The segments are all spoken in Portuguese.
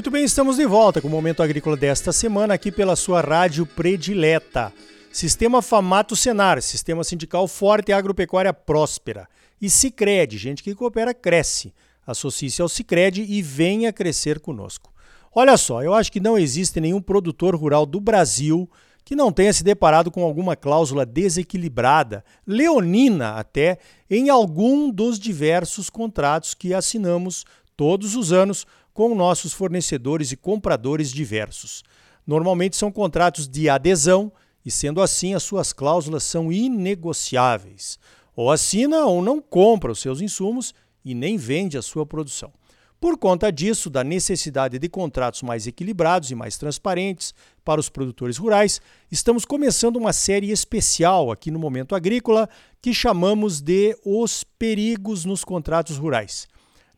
Muito bem, estamos de volta com o Momento Agrícola desta semana aqui pela sua rádio predileta. Sistema Famato Senar, Sistema Sindical Forte e Agropecuária Próspera. E Cicred, gente que coopera cresce. Associe-se ao Cicred e venha crescer conosco. Olha só, eu acho que não existe nenhum produtor rural do Brasil que não tenha se deparado com alguma cláusula desequilibrada, leonina até, em algum dos diversos contratos que assinamos todos os anos com nossos fornecedores e compradores diversos. Normalmente são contratos de adesão e, sendo assim, as suas cláusulas são inegociáveis. Ou assina ou não compra os seus insumos e nem vende a sua produção. Por conta disso, da necessidade de contratos mais equilibrados e mais transparentes para os produtores rurais, estamos começando uma série especial aqui no Momento Agrícola que chamamos de Os Perigos nos Contratos Rurais.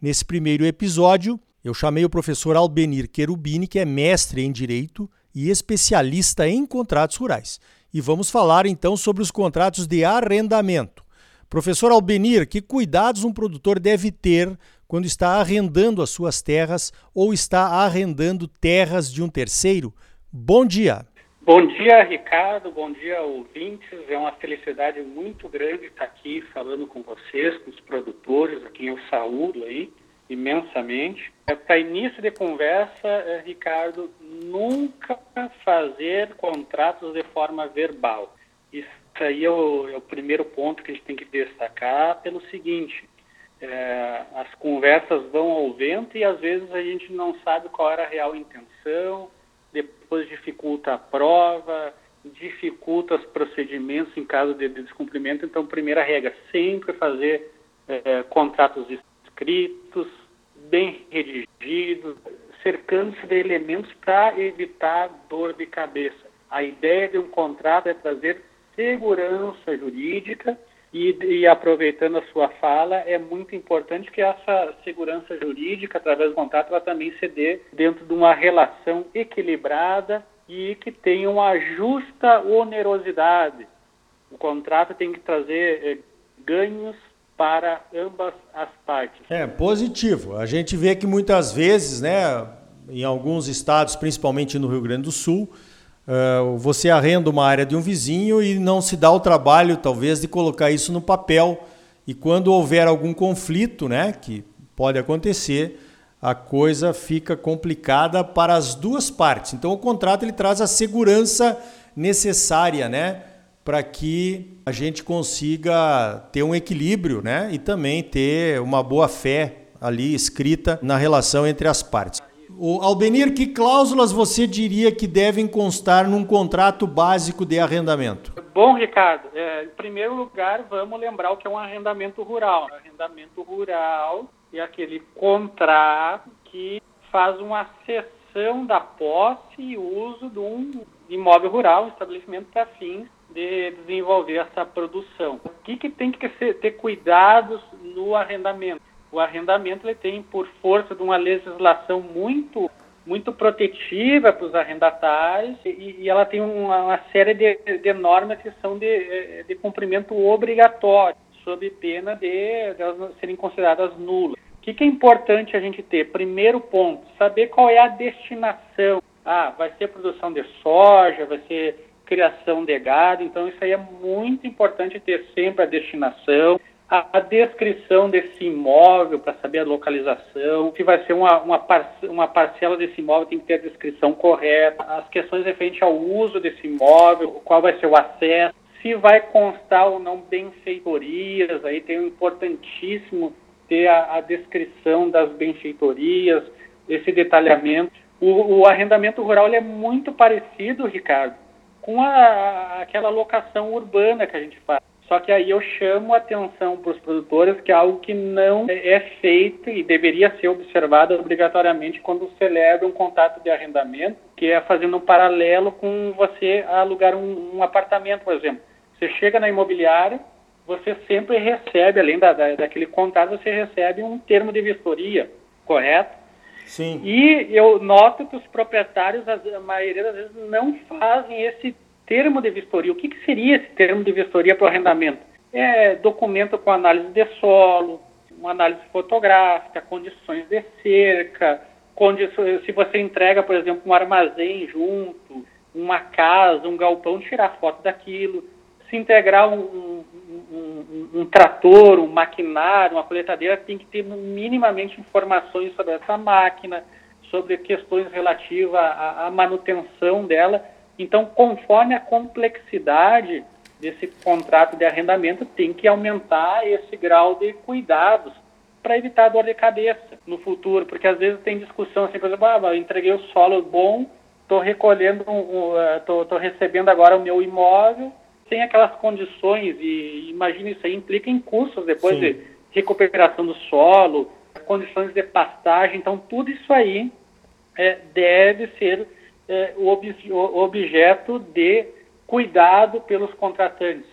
Nesse primeiro episódio, eu chamei o professor Albenir Querubini, que é mestre em Direito e especialista em contratos rurais. E vamos falar então sobre os contratos de arrendamento. Professor Albenir, que cuidados um produtor deve ter quando está arrendando as suas terras ou está arrendando terras de um terceiro? Bom dia. Bom dia, Ricardo. Bom dia, ouvintes. É uma felicidade muito grande estar aqui falando com vocês, com os produtores, a quem eu saúdo aí imensamente. É, Para início de conversa, é, Ricardo, nunca fazer contratos de forma verbal. Isso aí é o, é o, primeiro ponto que a gente tem que destacar pelo seguinte, é, as conversas vão ao vento e às vezes a gente não sabe qual era a real intenção, depois dificulta a prova, dificulta os procedimentos em caso de descumprimento. Então, primeira regra, sempre fazer é, contratos escritos, bem redigidos, cercando-se de elementos para evitar dor de cabeça. A ideia de um contrato é trazer segurança jurídica e, e, aproveitando a sua fala, é muito importante que essa segurança jurídica, através do contrato, ela também se dê dentro de uma relação equilibrada e que tenha uma justa onerosidade. O contrato tem que trazer eh, ganhos para ambas as partes. É positivo. A gente vê que muitas vezes, né, em alguns estados, principalmente no Rio Grande do Sul, uh, você arrenda uma área de um vizinho e não se dá o trabalho, talvez, de colocar isso no papel. E quando houver algum conflito, né, que pode acontecer, a coisa fica complicada para as duas partes. Então, o contrato ele traz a segurança necessária, né? Para que a gente consiga ter um equilíbrio né? e também ter uma boa fé ali escrita na relação entre as partes. O Albenir, que cláusulas você diria que devem constar num contrato básico de arrendamento? Bom, Ricardo, é, em primeiro lugar, vamos lembrar o que é um arrendamento rural. arrendamento rural é aquele contrato que faz uma cessão da posse e uso de um imóvel rural, um estabelecimento para fins de desenvolver essa produção. O que, que tem que ser, ter cuidados no arrendamento? O arrendamento ele tem, por força de uma legislação muito muito protetiva para os arrendatários e, e, ela tem uma, uma série de, de, normas que são de, de cumprimento obrigatório, sob pena de, de elas serem consideradas nulas. O que, que é importante a gente ter? Primeiro ponto, saber qual é a destinação. Ah, vai ser produção de soja, vai ser criação de gado, então isso aí é muito importante ter sempre a destinação, a, a descrição desse imóvel para saber a localização, se vai ser uma, uma, parce, uma parcela desse imóvel tem que ter a descrição correta, as questões referentes ao uso desse imóvel, qual vai ser o acesso, se vai constar ou não benfeitorias, aí tem um importantíssimo ter a, a descrição das benfeitorias, esse detalhamento. O, o arrendamento rural é muito parecido, Ricardo, com a, aquela locação urbana que a gente faz. Só que aí eu chamo a atenção para os produtores que é algo que não é feito e deveria ser observado obrigatoriamente quando celebra um contato de arrendamento, que é fazendo um paralelo com você alugar um, um apartamento, por exemplo. Você chega na imobiliária, você sempre recebe, além da, da, daquele contrato, você recebe um termo de vistoria, correto? Sim. E eu noto que os proprietários, a maioria das vezes, não fazem esse termo de vistoria. O que, que seria esse termo de vistoria para o arrendamento? É documento com análise de solo, uma análise fotográfica, condições de cerca, se você entrega, por exemplo, um armazém junto, uma casa, um galpão, tirar foto daquilo. Se integrar um, um, um, trator, um maquinário, uma coletadeira, tem que ter minimamente informações sobre essa máquina, sobre questões relativas à, à manutenção dela. Então, conforme a complexidade desse contrato de arrendamento, tem que aumentar esse grau de cuidados para evitar dor de cabeça no futuro, porque às vezes tem discussão assim, por exemplo, ah, eu entreguei o solo bom, estou recolhendo, estou uh, recebendo agora o meu imóvel, sem aquelas condições, e imagina isso aí implica em custos depois Sim. de recuperação do solo, condições de pastagem, então tudo isso aí é, deve ser é, ob o objeto de cuidado pelos contratantes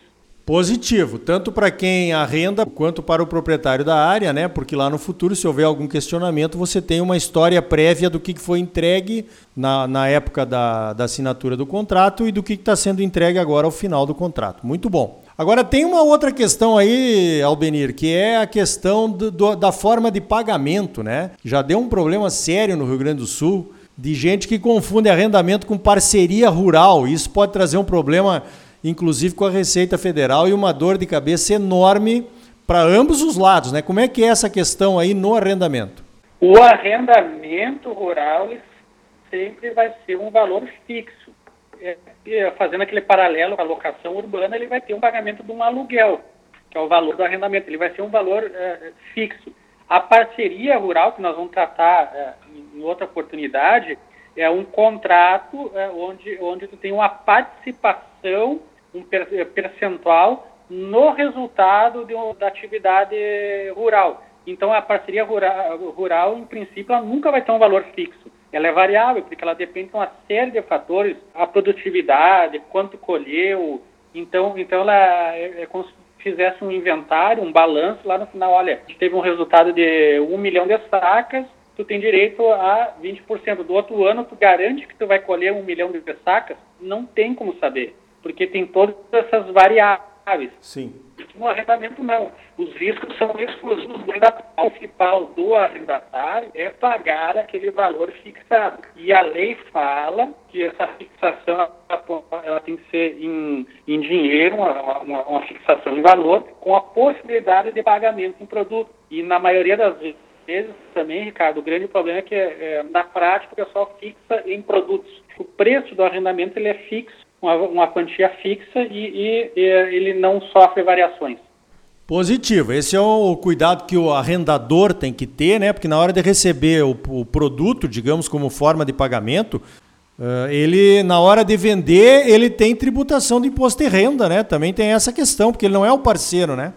positivo, tanto para quem arrenda quanto para o proprietário da área, né? Porque lá no futuro, se houver algum questionamento, você tem uma história prévia do que foi entregue na, na época da, da assinatura do contrato e do que está sendo entregue agora ao final do contrato. Muito bom. Agora tem uma outra questão aí, Albenir, que é a questão do, do, da forma de pagamento, né? Já deu um problema sério no Rio Grande do Sul de gente que confunde arrendamento com parceria rural. Isso pode trazer um problema inclusive com a Receita Federal, e uma dor de cabeça enorme para ambos os lados. Né? Como é que é essa questão aí no arrendamento? O arrendamento rural sempre vai ser um valor fixo. É, fazendo aquele paralelo com a locação urbana, ele vai ter um pagamento de um aluguel, que é o valor do arrendamento. Ele vai ser um valor é, fixo. A parceria rural, que nós vamos tratar é, em outra oportunidade, é um contrato onde, onde tu tem uma participação um eh, percentual no resultado de, da atividade rural. Então, a parceria rural, rural, em princípio, ela nunca vai ter um valor fixo. Ela é variável, porque ela depende de uma série de fatores, a produtividade, quanto colheu. Então, então ela é, é como se fizesse um inventário, um balanço, lá no final, olha, teve um resultado de um milhão de sacas, tu tem direito a 20%. Do outro ano, tu garante que tu vai colher um milhão de sacas? Não tem como saber porque tem todas essas variáveis. Sim. No arrendamento, não. Os riscos são exclusivos. O principal do arrendatário é pagar aquele valor fixado. E a lei fala que essa fixação ela tem que ser em, em dinheiro, uma, uma, uma fixação em valor, com a possibilidade de pagamento em produto. E na maioria das vezes também, Ricardo, o grande problema é que é, na prática o pessoal fixa em produtos. O preço do arrendamento ele é fixo uma, uma quantia fixa e, e, e ele não sofre variações. Positivo. Esse é o cuidado que o arrendador tem que ter, né? Porque na hora de receber o, o produto, digamos, como forma de pagamento, uh, ele, na hora de vender, ele tem tributação de imposto de renda, né? Também tem essa questão, porque ele não é o parceiro, né?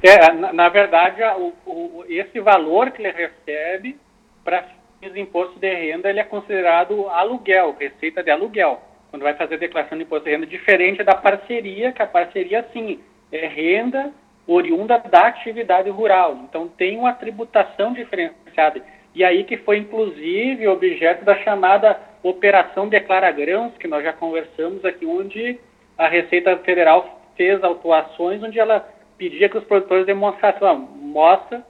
É, na, na verdade, o, o, esse valor que ele recebe para fins de imposto de renda, ele é considerado aluguel, receita de aluguel quando vai fazer a declaração de imposto de renda, diferente da parceria, que a parceria, sim, é renda oriunda da atividade rural. Então, tem uma tributação diferenciada. E aí que foi, inclusive, objeto da chamada Operação Declara Grãos, que nós já conversamos aqui, onde a Receita Federal fez autuações, onde ela pedia que os produtores demonstrassem, mostra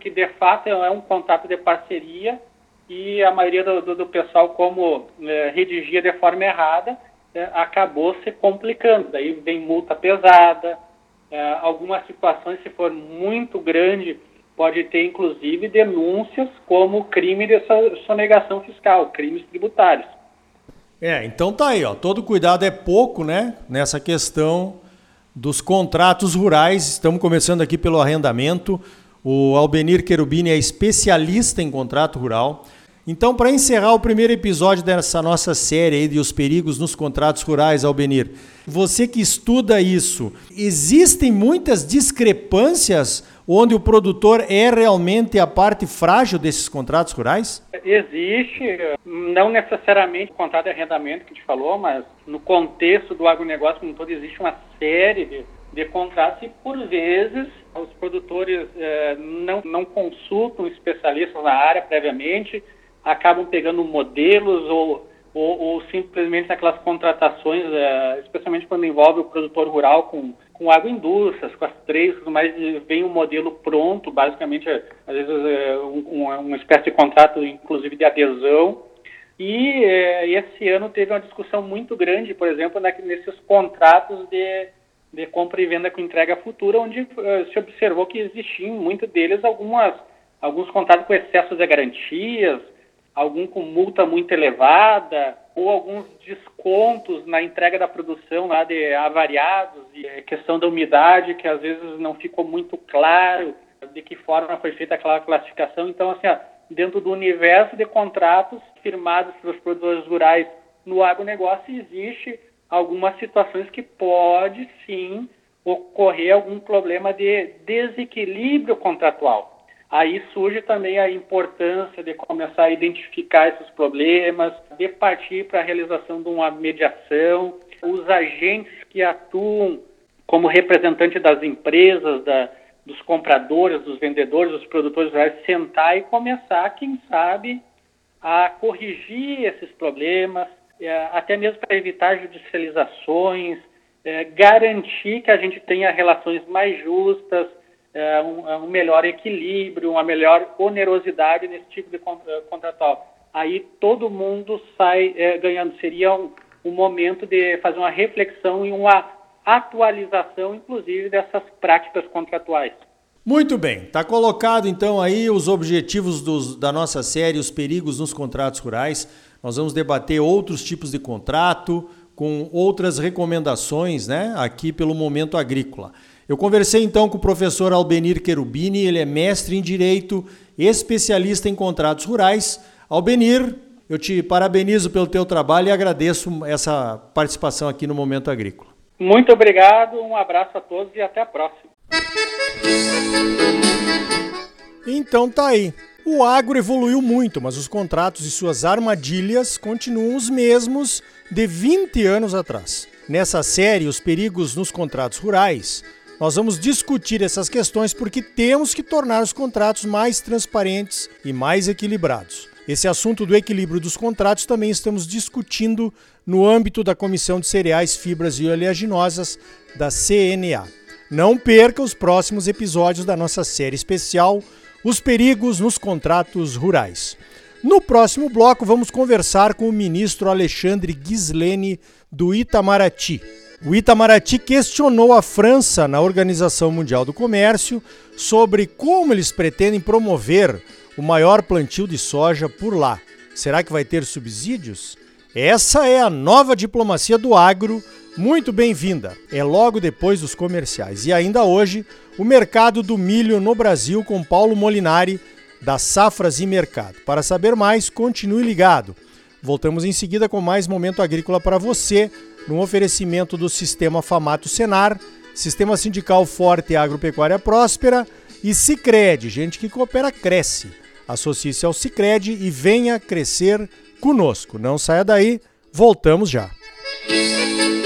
que de fato é um contato de parceria e a maioria do, do, do pessoal, como é, redigia de forma errada, é, acabou se complicando. Daí vem multa pesada, é, algumas situações, se for muito grande, pode ter inclusive denúncias como crime de sonegação fiscal, crimes tributários. É, então tá aí, ó. Todo cuidado é pouco, né? Nessa questão dos contratos rurais. Estamos começando aqui pelo arrendamento. O Albenir Querubini é especialista em contrato rural. Então, para encerrar o primeiro episódio dessa nossa série aí de Os Perigos nos Contratos Rurais, Albenir, você que estuda isso, existem muitas discrepâncias onde o produtor é realmente a parte frágil desses contratos rurais? Existe, não necessariamente o contrato de arrendamento que a gente falou, mas no contexto do agronegócio como todo existe uma série de, de contratos e por vezes os produtores eh, não, não consultam especialistas na área previamente, acabam pegando modelos ou, ou, ou simplesmente naquelas contratações, é, especialmente quando envolve o produtor rural com, com agroindústrias, com as três, mais vem um modelo pronto, basicamente, às vezes é, um, uma espécie de contrato, inclusive de adesão. E é, esse ano teve uma discussão muito grande, por exemplo, nesses contratos de, de compra e venda com entrega futura, onde uh, se observou que existiam, muitos deles, algumas, alguns contratos com excesso de garantias, algum com multa muito elevada, ou alguns descontos na entrega da produção lá de avariados, e questão da umidade, que às vezes não ficou muito claro de que forma foi feita aquela classificação. Então, assim, ó, dentro do universo de contratos firmados pelos produtores rurais no agronegócio, existe algumas situações que pode sim ocorrer algum problema de desequilíbrio contratual. Aí surge também a importância de começar a identificar esses problemas, de partir para a realização de uma mediação, os agentes que atuam como representante das empresas, da, dos compradores, dos vendedores, dos produtores rurais, sentar e começar, quem sabe, a corrigir esses problemas, até mesmo para evitar judicializações, é, garantir que a gente tenha relações mais justas, é, um, é melhor equilíbrio, uma melhor onerosidade nesse tipo de é, contratual. Aí todo mundo sai é, ganhando. Seria um, um, momento de fazer uma reflexão e uma atualização, inclusive, dessas práticas contratuais. Muito bem, está colocado então aí os objetivos dos, da nossa série, os perigos nos contratos rurais. Nós vamos debater outros tipos de contrato, com outras recomendações, né, aqui pelo Momento Agrícola. Eu conversei então com o professor Albenir Cherubini, ele é mestre em Direito, especialista em contratos rurais. Albenir, eu te parabenizo pelo teu trabalho e agradeço essa participação aqui no Momento Agrícola. Muito obrigado, um abraço a todos e até a próxima. Então tá aí. O agro evoluiu muito, mas os contratos e suas armadilhas continuam os mesmos de 20 anos atrás. Nessa série, Os Perigos nos Contratos Rurais, nós vamos discutir essas questões porque temos que tornar os contratos mais transparentes e mais equilibrados. Esse assunto do equilíbrio dos contratos também estamos discutindo no âmbito da Comissão de Cereais, Fibras e Oleaginosas da CNA. Não perca os próximos episódios da nossa série especial Os Perigos nos Contratos Rurais. No próximo bloco, vamos conversar com o ministro Alexandre Gislene do Itamaraty. O Itamaraty questionou a França na Organização Mundial do Comércio sobre como eles pretendem promover o maior plantio de soja por lá. Será que vai ter subsídios? Essa é a nova diplomacia do agro, muito bem-vinda. É logo depois dos comerciais. E ainda hoje, o mercado do milho no Brasil com Paulo Molinari, da Safras e Mercado. Para saber mais, continue ligado. Voltamos em seguida com mais momento agrícola para você no oferecimento do Sistema Famato Senar, Sistema Sindical Forte e Agropecuária Próspera e Cicred, gente que coopera cresce. Associe-se ao Cicred e venha crescer conosco. Não saia daí, voltamos já. Música